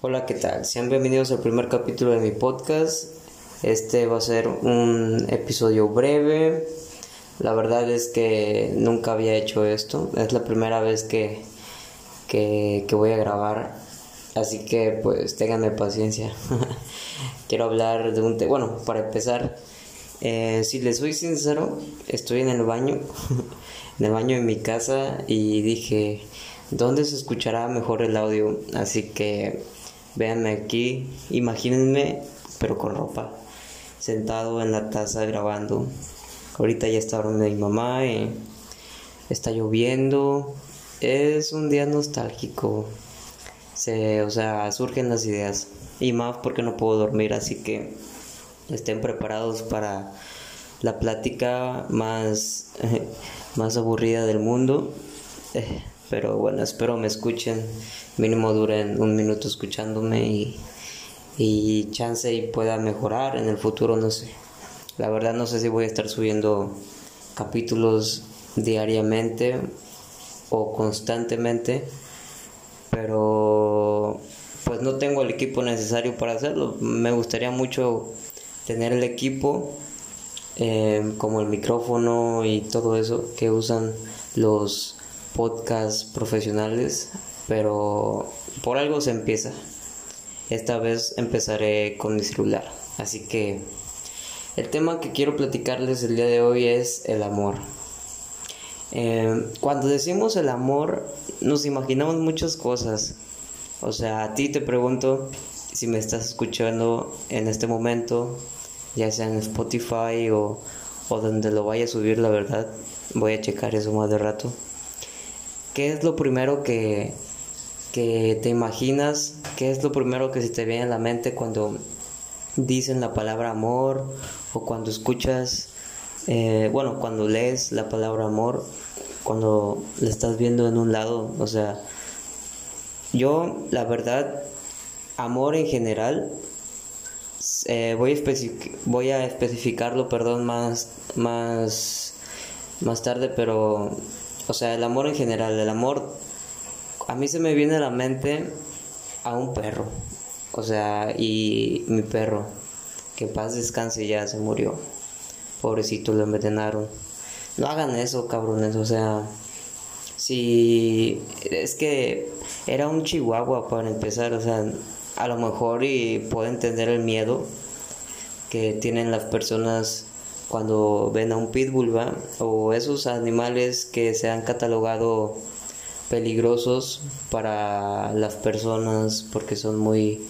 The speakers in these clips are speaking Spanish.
Hola, ¿qué tal? Sean bienvenidos al primer capítulo de mi podcast. Este va a ser un episodio breve. La verdad es que nunca había hecho esto. Es la primera vez que, que, voy a grabar. Así que pues ténganme paciencia. Quiero hablar de un tema. Bueno, para empezar, eh, si les soy sincero, estoy en el baño. en el baño de mi casa y dije, ¿dónde se escuchará mejor el audio? Así que Véanme aquí, imagínense, pero con ropa, sentado en la taza grabando. Ahorita ya está hablando mi mamá, y está lloviendo, es un día nostálgico. Se, o sea, surgen las ideas. Y más porque no puedo dormir, así que estén preparados para la plática más, más aburrida del mundo. Eh, pero bueno, espero me escuchen. Mínimo duren un minuto escuchándome y, y chance y pueda mejorar en el futuro, no sé. La verdad no sé si voy a estar subiendo capítulos diariamente o constantemente, pero pues no tengo el equipo necesario para hacerlo. Me gustaría mucho tener el equipo eh, como el micrófono y todo eso que usan los podcasts profesionales, pero por algo se empieza. Esta vez empezaré con mi celular. Así que el tema que quiero platicarles el día de hoy es el amor. Eh, cuando decimos el amor, nos imaginamos muchas cosas. O sea, a ti te pregunto si me estás escuchando en este momento, ya sea en Spotify o, o donde lo vaya a subir, la verdad. Voy a checar eso más de rato. ¿Qué es lo primero que, que te imaginas? ¿Qué es lo primero que se te viene a la mente cuando dicen la palabra amor o cuando escuchas, eh, bueno, cuando lees la palabra amor, cuando la estás viendo en un lado? O sea, yo, la verdad, amor en general, eh, voy, a voy a especificarlo, perdón, más, más, más tarde, pero o sea, el amor en general, el amor, a mí se me viene a la mente a un perro. O sea, y mi perro, que paz descanse ya se murió. Pobrecito, lo envenenaron. No hagan eso, cabrones. O sea, si es que era un chihuahua para empezar. O sea, a lo mejor y puedo entender el miedo que tienen las personas cuando ven a un pitbull, ¿va? O esos animales que se han catalogado peligrosos para las personas porque son muy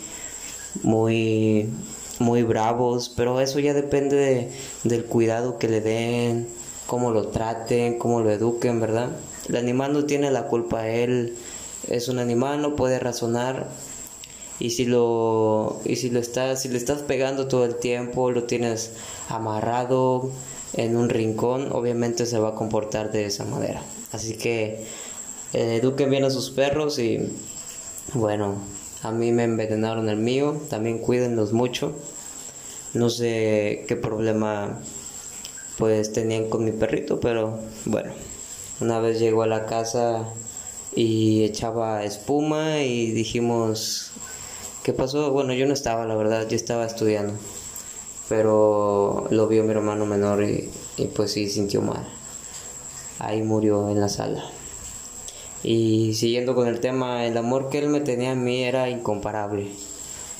muy muy bravos, pero eso ya depende del cuidado que le den, cómo lo traten, cómo lo eduquen, ¿verdad? El animal no tiene la culpa, él es un animal, no puede razonar y si lo y si lo estás si le estás pegando todo el tiempo lo tienes amarrado en un rincón obviamente se va a comportar de esa manera. Así que eh, eduquen bien a sus perros y bueno a mí me envenenaron el mío también cuídenlos mucho. No sé qué problema pues tenían con mi perrito pero bueno una vez llegó a la casa y echaba espuma y dijimos ¿Qué pasó? Bueno, yo no estaba, la verdad, yo estaba estudiando. Pero lo vio mi hermano menor y, pues sí sintió mal. Ahí murió en la sala. Y siguiendo con el tema, el amor que él me tenía a mí era incomparable.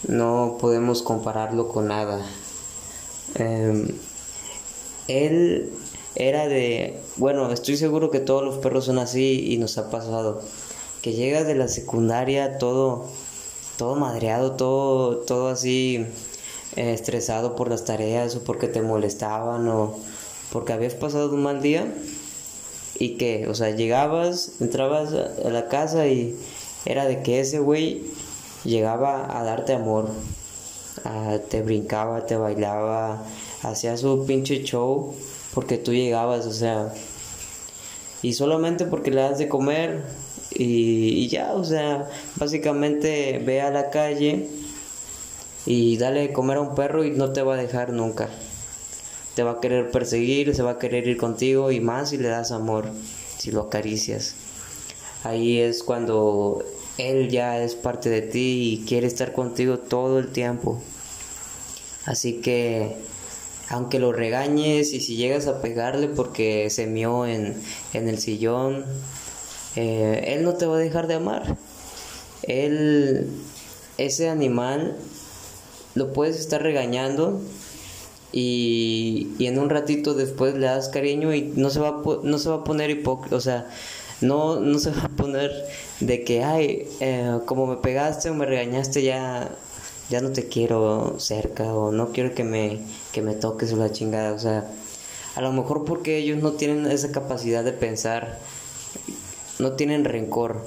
No podemos compararlo con nada. Em, él era de, bueno, estoy seguro que todos los perros son así y nos ha pasado. Que llega de la secundaria todo todo madreado, todo, todo así eh, estresado por las tareas o porque te molestaban o porque habías pasado un mal día y que, o sea, llegabas, entrabas a la casa y era de que ese güey llegaba a darte amor, te brincaba, te bailaba, hacía su pinche show porque tú llegabas, o sea, y solamente porque le das de comer y, ya, o sea, básicamente ve a la calle y dale de comer a un perro y no te va a dejar nunca. Te va a querer perseguir, se va a querer ir contigo y más si le das amor, si lo acaricias. Ahí es cuando él ya es parte de ti y quiere estar contigo todo el tiempo. Así que aunque lo regañes y si llegas a pegarle porque se mió en, en el sillón, eh, él no te va a dejar de amar. Él, ese animal, lo puedes estar regañando y, y, en un ratito después le das cariño y no se va a, no se va a poner hipócrita, o sea, no, no se va a poner de que, ay, eh, como me pegaste o me regañaste ya, ya no te quiero cerca o no quiero que me, que me toques o la chingada, o sea, a lo mejor porque ellos no tienen esa capacidad de pensar, no tienen rencor,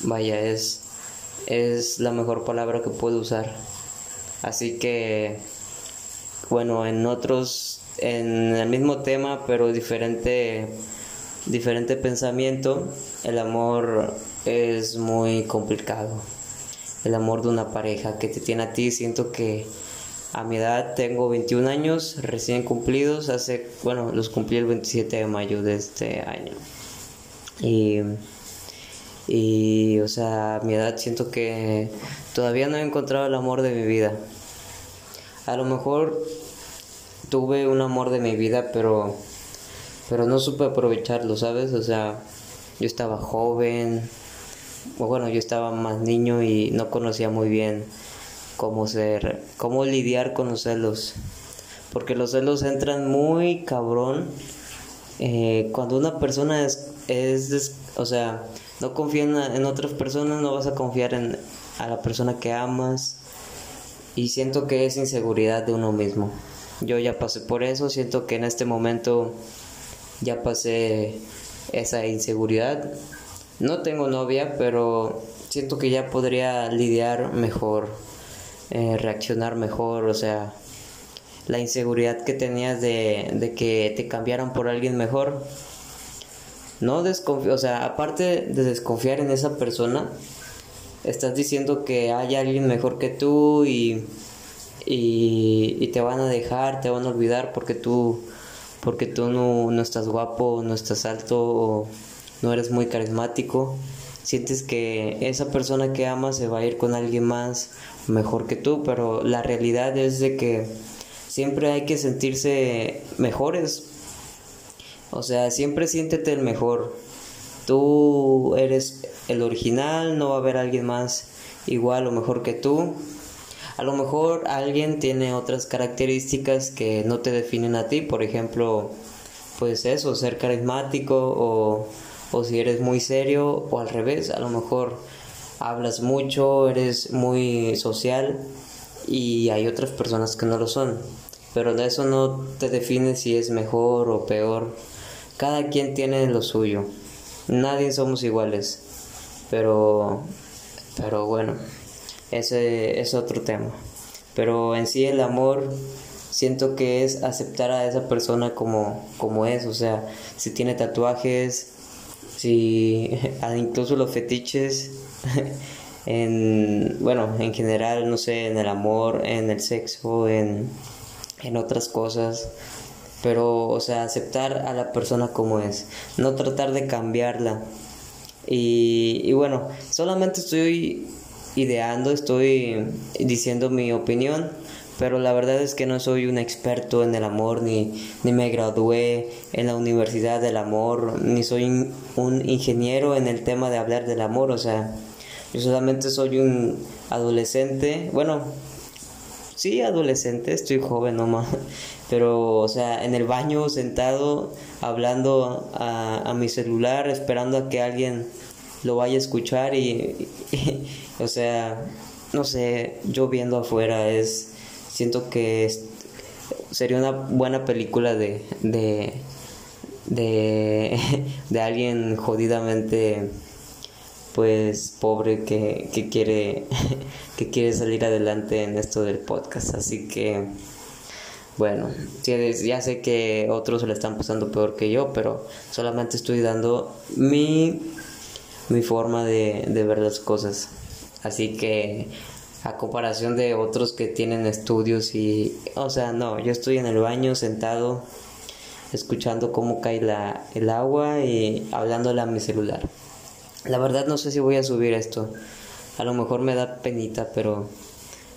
vaya, es, es la mejor palabra que puedo usar. Así que bueno, en otros, en el mismo tema, pero diferente, diferente pensamiento, el amor es muy complicado. El amor de una pareja que te tiene a ti, siento que a mi edad tengo 21 años recién cumplidos, hace, bueno, los cumplí el 27 de mayo de este año. Y, y, o sea, a mi edad siento que todavía no he encontrado el amor de mi vida. A lo mejor tuve un amor de mi vida, pero pero no supe aprovecharlo, ¿sabes? O sea, yo estaba joven, o bueno, yo estaba más niño y no conocía muy bien cómo ser, cómo lidiar con los celos, porque los celos entran muy cabrón eh, cuando una persona es, es, o sea, no confía en, otras personas, no vas a confiar en a la persona que amas y siento que es inseguridad de uno mismo. Yo ya pasé por eso, siento que en este momento ya pasé esa inseguridad. No tengo novia, pero siento que ya podría lidiar mejor, eh, reaccionar mejor, o sea, la inseguridad que tenías de, de que te cambiaran por alguien mejor. No desconfío, o sea, aparte de desconfiar en esa persona, estás diciendo que hay alguien mejor que tú y y, te van a dejar, te van a olvidar porque tú, porque tú no, no estás guapo, no estás alto no eres muy carismático. Sientes que esa persona que amas se va a ir con alguien más mejor que tú, pero la realidad es de que siempre hay que sentirse mejores. O sea, siempre siéntete el mejor. Tú eres el original, no va a haber alguien más igual o mejor que tú. A lo mejor alguien tiene otras características que no te definen a ti, por ejemplo, pues eso, ser carismático o, o si eres muy serio o al revés, a lo mejor hablas mucho, eres muy social y hay otras personas que no lo son. Pero de eso no te define si es mejor o peor. Cada quien tiene lo suyo. Nadie somos iguales. Pero pero bueno ese es otro tema. Pero en sí el amor siento que es aceptar a esa persona como, como es, o sea, si tiene tatuajes, si incluso los fetiches, en, bueno, en general, no sé, en el amor, en el sexo, en, en otras cosas, pero, o sea, aceptar a la persona como es, no tratar de cambiarla. Y, y bueno, solamente estoy ideando, estoy diciendo mi opinión, pero la verdad es que no soy un experto en el amor, ni, ni me gradué en la Universidad del Amor, ni soy un ingeniero en el tema de hablar del amor, o sea, yo solamente soy un adolescente, bueno, sí, adolescente, estoy joven nomás, pero, o sea, en el baño sentado, hablando a, a mi celular, esperando a que alguien lo vaya a escuchar y, o sea, no sé, yo viendo afuera es, siento que sería una buena película de, de, de, de alguien jodidamente pues pobre que, que quiere que quiere salir adelante en esto del podcast. Así que bueno ya sé que otros se le están pasando peor que yo pero solamente estoy dando mi mi forma de, ver las cosas. Así que a comparación de otros que tienen estudios y, o sea, no, yo estoy en el baño sentado escuchando cómo cae la, el agua y hablándole a mi celular. La verdad no sé si voy a subir esto, a lo mejor me da penita, pero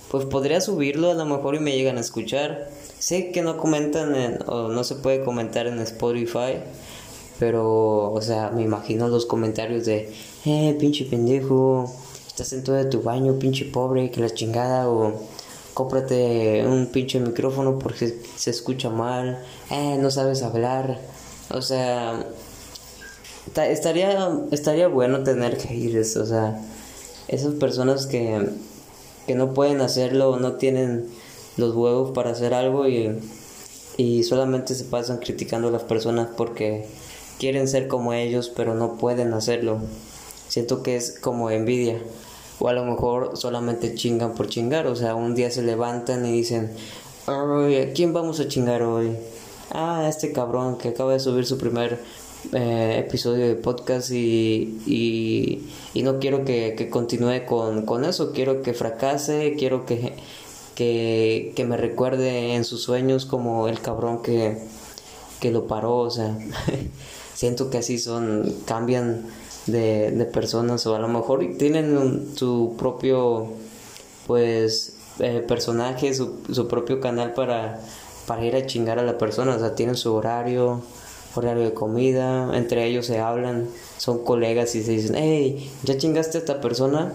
pues podría subirlo a lo mejor y me llegan a escuchar. Sé que no comentan en, o no se puede comentar en Spotify, pero, o sea, me imagino los comentarios de, eh, pinche pendejo, estás en todo tu baño, pinche pobre, que la chingada, o cómprate un pinche micrófono porque se escucha mal, eh, no sabes hablar, o sea, estaría, estaría bueno tener que ir, o sea, esas personas que, que no pueden hacerlo, no tienen los huevos para hacer algo y, y solamente se pasan criticando a las personas porque quieren ser como ellos pero no pueden hacerlo. Siento que es como envidia. O a lo mejor solamente chingan por chingar. O sea, un día se levantan y dicen, ¿a quién vamos a chingar hoy? Ah, este cabrón que acaba de subir su primer eh, episodio de podcast y, y, no quiero que, que continúe con, con, eso, quiero que fracase, quiero que, que, que, me recuerde en sus sueños como el cabrón que, que lo paró, o sea, siento que así son, cambian de, de personas o a lo mejor tienen su propio, pues, eh, personaje, su, su propio canal para, para ir a chingar a la persona, o sea, tienen su horario, horario de comida, entre ellos se hablan, son colegas y se dicen, hey, ¿ya chingaste a esta persona?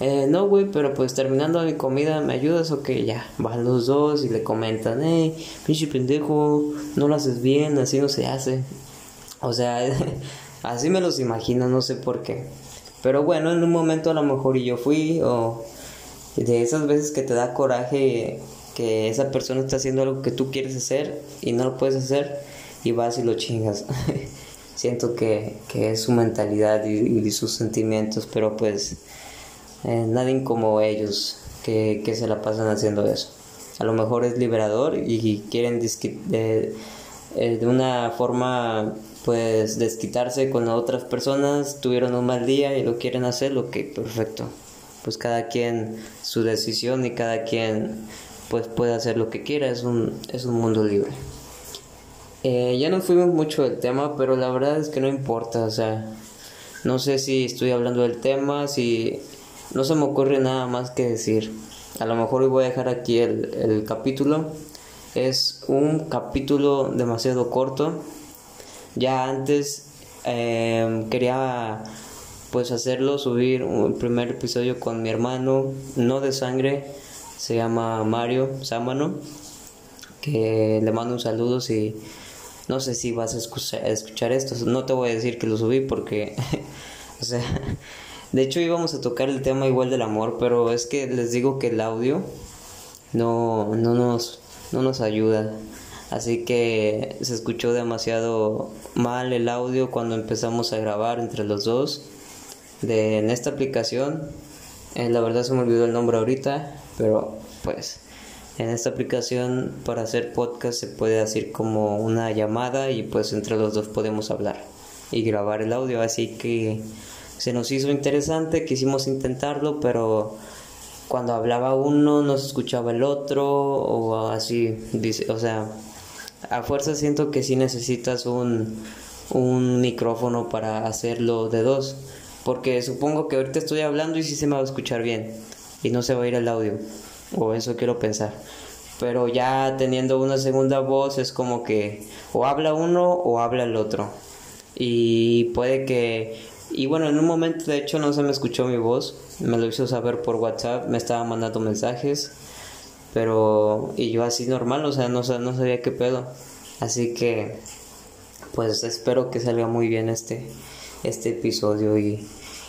Eh, no, güey, pero pues terminando mi comida, ¿me ayudas o qué? Ya, van los dos y le comentan, hey, pinche pendejo, no lo haces bien, así no se hace. O sea, así me los imagino, no sé por qué. Pero bueno, en un momento a lo mejor yo fui, o de esas veces que te da coraje que esa persona está haciendo algo que tú quieres hacer y no lo puedes hacer y vas y lo chingas. Siento que, que, es su mentalidad y, sus sentimientos, pero pues eh, nadie como ellos que, que, se la pasan haciendo eso. A lo mejor es liberador y quieren de, eh, de una forma pues desquitarse con otras personas, tuvieron un mal día y lo quieren hacer, que perfecto. Pues cada quien su decisión y cada quien pues puede hacer lo que quiera, es un, es un mundo libre. Eh, ya no fuimos mucho del tema, pero la verdad es que no importa, o sea, no sé si estoy hablando del tema, si no se me ocurre nada más que decir. A lo mejor hoy voy a dejar aquí el, el capítulo. Es un capítulo demasiado corto. Ya antes em, quería pues hacerlo, subir un primer episodio con mi hermano, no de sangre, se llama Mario Sámano, que le mando un saludo si no sé si vas a escuchar, esto, no te voy a decir que lo subí porque, o sea, de hecho íbamos a tocar el tema igual del amor, pero es que les digo que el audio no, no, nos, no nos ayuda. Así que se escuchó demasiado mal el audio cuando empezamos a grabar entre los dos de, en esta aplicación. Eh, la verdad se me olvidó el nombre ahorita, pero pues en esta aplicación para hacer podcast se puede hacer como una llamada y pues entre los dos podemos hablar y grabar el audio. Así que se nos hizo interesante, quisimos intentarlo, pero cuando hablaba uno no se escuchaba el otro o así, o sea, a fuerza siento que sí necesitas un, un micrófono para hacerlo de dos, porque supongo que ahorita estoy hablando y sí se me va a escuchar bien y no se va a ir el audio o eso quiero pensar. Pero ya teniendo una segunda voz es como que o habla uno o habla el otro. Y puede que... Y bueno, en un momento de hecho no se me escuchó mi voz, me lo hizo saber por WhatsApp, me estaba mandando mensajes, pero... Y yo así normal, o sea, no, no sabía qué pedo. Así que... Pues espero que salga muy bien este, este episodio y,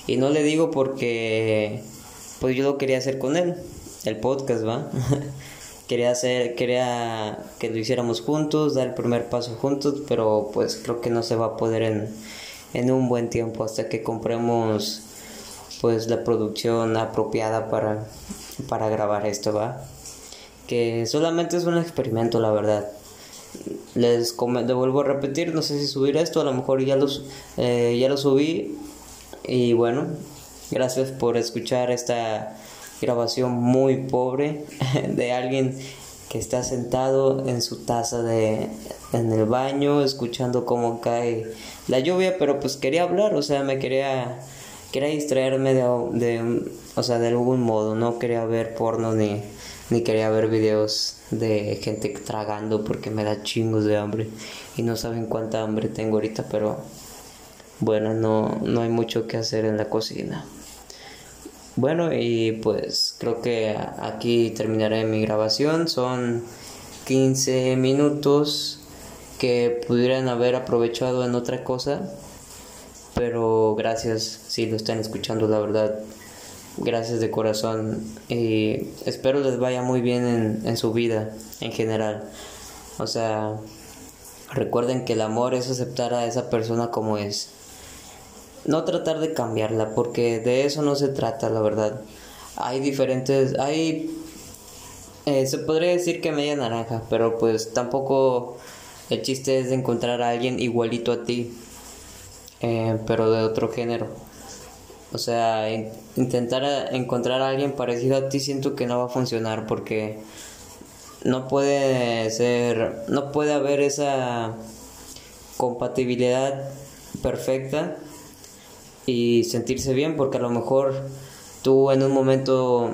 y no le digo porque pues yo lo quería hacer con él el podcast, ¿va? quería hacer, quería que lo hiciéramos juntos, dar el primer paso juntos, pero pues creo que no se va a poder en, en un buen tiempo hasta que compremos pues la producción apropiada para, para grabar esto, ¿va? Que solamente es un experimento, la verdad. Les vuelvo a repetir, no sé si subir esto, a lo mejor ya, los, eh, ya lo subí. Y bueno, gracias por escuchar esta grabación muy pobre de alguien que está sentado en su taza de en el baño escuchando cómo cae la lluvia pero pues quería hablar o sea me quería quería distraerme de, de, o sea, de algún modo, no quería ver porno ni, ni quería ver videos de gente tragando porque me da chingos de hambre y no saben cuánta hambre tengo ahorita, pero bueno, no, no hay mucho que hacer en la cocina. Bueno, y pues creo que aquí terminaré mi grabación. Son 15 minutos que pudieran haber aprovechado en otra cosa. Pero gracias si lo están escuchando, la verdad. Gracias de corazón. Y espero les vaya muy bien en, en su vida en general. O sea, recuerden que el amor es aceptar a esa persona como es no tratar de cambiarla, porque de eso no se trata, la verdad. Hay diferentes, hay, eh, se podría decir que media naranja, pero pues tampoco el chiste es de encontrar a alguien igualito a ti, eh, pero de otro género. O sea, intentar encontrar a alguien parecido a ti siento que no va a funcionar porque no puede ser, no puede haber esa compatibilidad perfecta y sentirse bien porque a lo mejor tú en un momento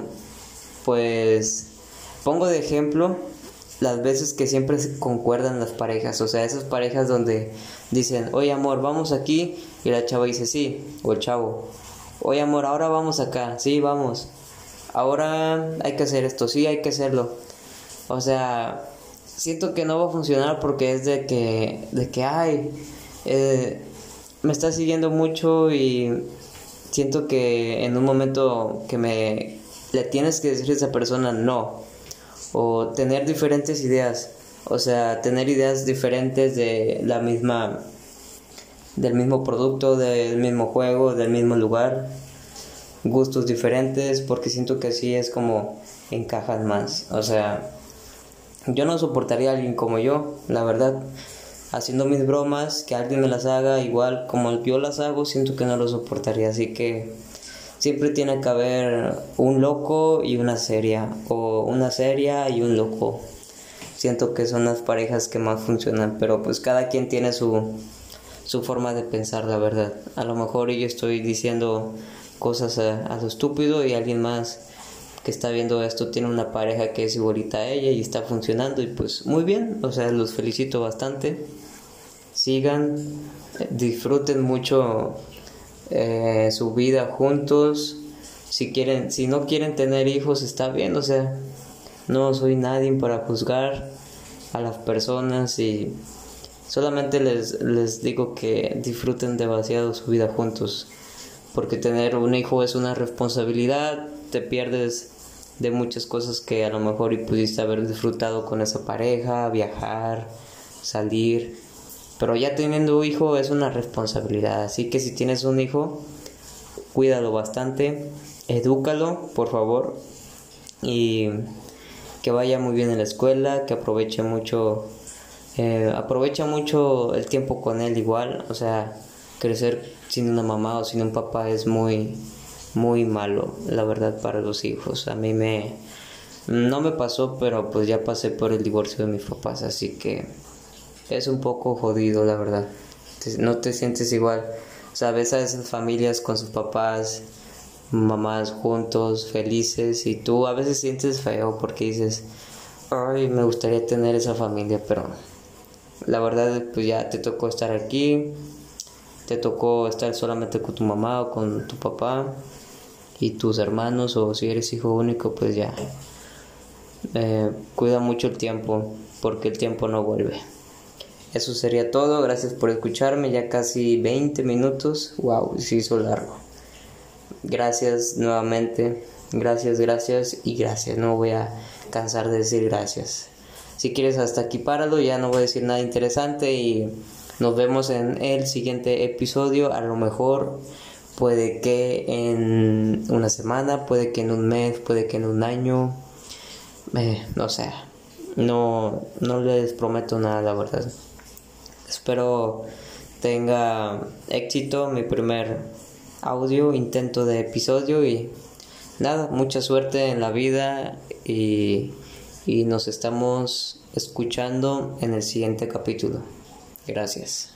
pues pongo de ejemplo las veces que siempre concuerdan las parejas, o sea, esas parejas donde dicen, oye amor, vamos aquí, y la chava dice sí, o el chavo, oye amor, ahora vamos acá, sí, vamos, ahora hay que hacer esto, sí, hay que hacerlo, o sea, siento que no va a funcionar porque es de que, de que, ay, eh, me está siguiendo mucho y siento que en un momento que me le tienes que decir a esa persona no o tener diferentes ideas, o sea, tener ideas diferentes de la misma del mismo producto, del mismo juego, del mismo lugar, gustos diferentes, porque siento que así es como encajan más. O sea, yo no soportaría a alguien como yo, la verdad haciendo mis bromas, que alguien me las haga igual como yo las hago, siento que no lo soportaría. Así que siempre tiene que haber un loco y una seria, o una seria y un loco. Siento que son las parejas que más funcionan, pero pues cada quien tiene su, su forma de pensar, la verdad. A lo mejor yo estoy diciendo cosas a, a lo estúpido y alguien más que está viendo esto tiene una pareja que es igualita a ella y está funcionando y pues muy bien, o sea, los felicito bastante. Sigan, disfruten mucho eh, su vida juntos. Si quieren, si no quieren tener hijos está bien, o sea, no soy nadie para juzgar a las personas y solamente les, les digo que disfruten demasiado su vida juntos porque tener un hijo es una responsabilidad, te pierdes de muchas cosas que a lo mejor y pudiste haber disfrutado con esa pareja, viajar, salir. Pero ya teniendo un hijo es una responsabilidad. Así que si tienes un hijo, cuídalo bastante, edúcalo, por favor. Y que vaya muy bien en la escuela, que aproveche mucho, eh, aprovecha mucho el tiempo con él igual. O sea, crecer sin una mamá o sin un papá es muy, muy malo, la verdad, para los hijos. A mí me... No me pasó, pero pues ya pasé por el divorcio de mis papás, así que es un poco jodido, la verdad. No te sientes igual. Sabes a esas familias con sus papás, mamás juntos, felices, y tú a veces sientes feo porque dices, ay, me gustaría tener esa familia, pero la verdad, pues ya te tocó estar aquí, te tocó estar solamente con tu mamá o con tu papá y tus hermanos o si eres hijo único pues ya eh, cuida mucho el tiempo porque el tiempo no vuelve eso sería todo. Gracias por escucharme. Ya casi 20 minutos. Wow se hizo largo. Gracias nuevamente. Gracias gracias. Y gracias. No voy a cansar de decir gracias. Si quieres hasta aquí páralo. Ya no voy a decir nada interesante y nos vemos en el siguiente episodio. A lo mejor puede que en una semana, puede que en un mes, puede que en un año, eh, no sé, no, no les prometo nada, la verdad. Espero tenga éxito mi primer audio, intento de episodio y nada, mucha suerte en la vida y, y nos estamos escuchando en el siguiente capítulo. Gracias.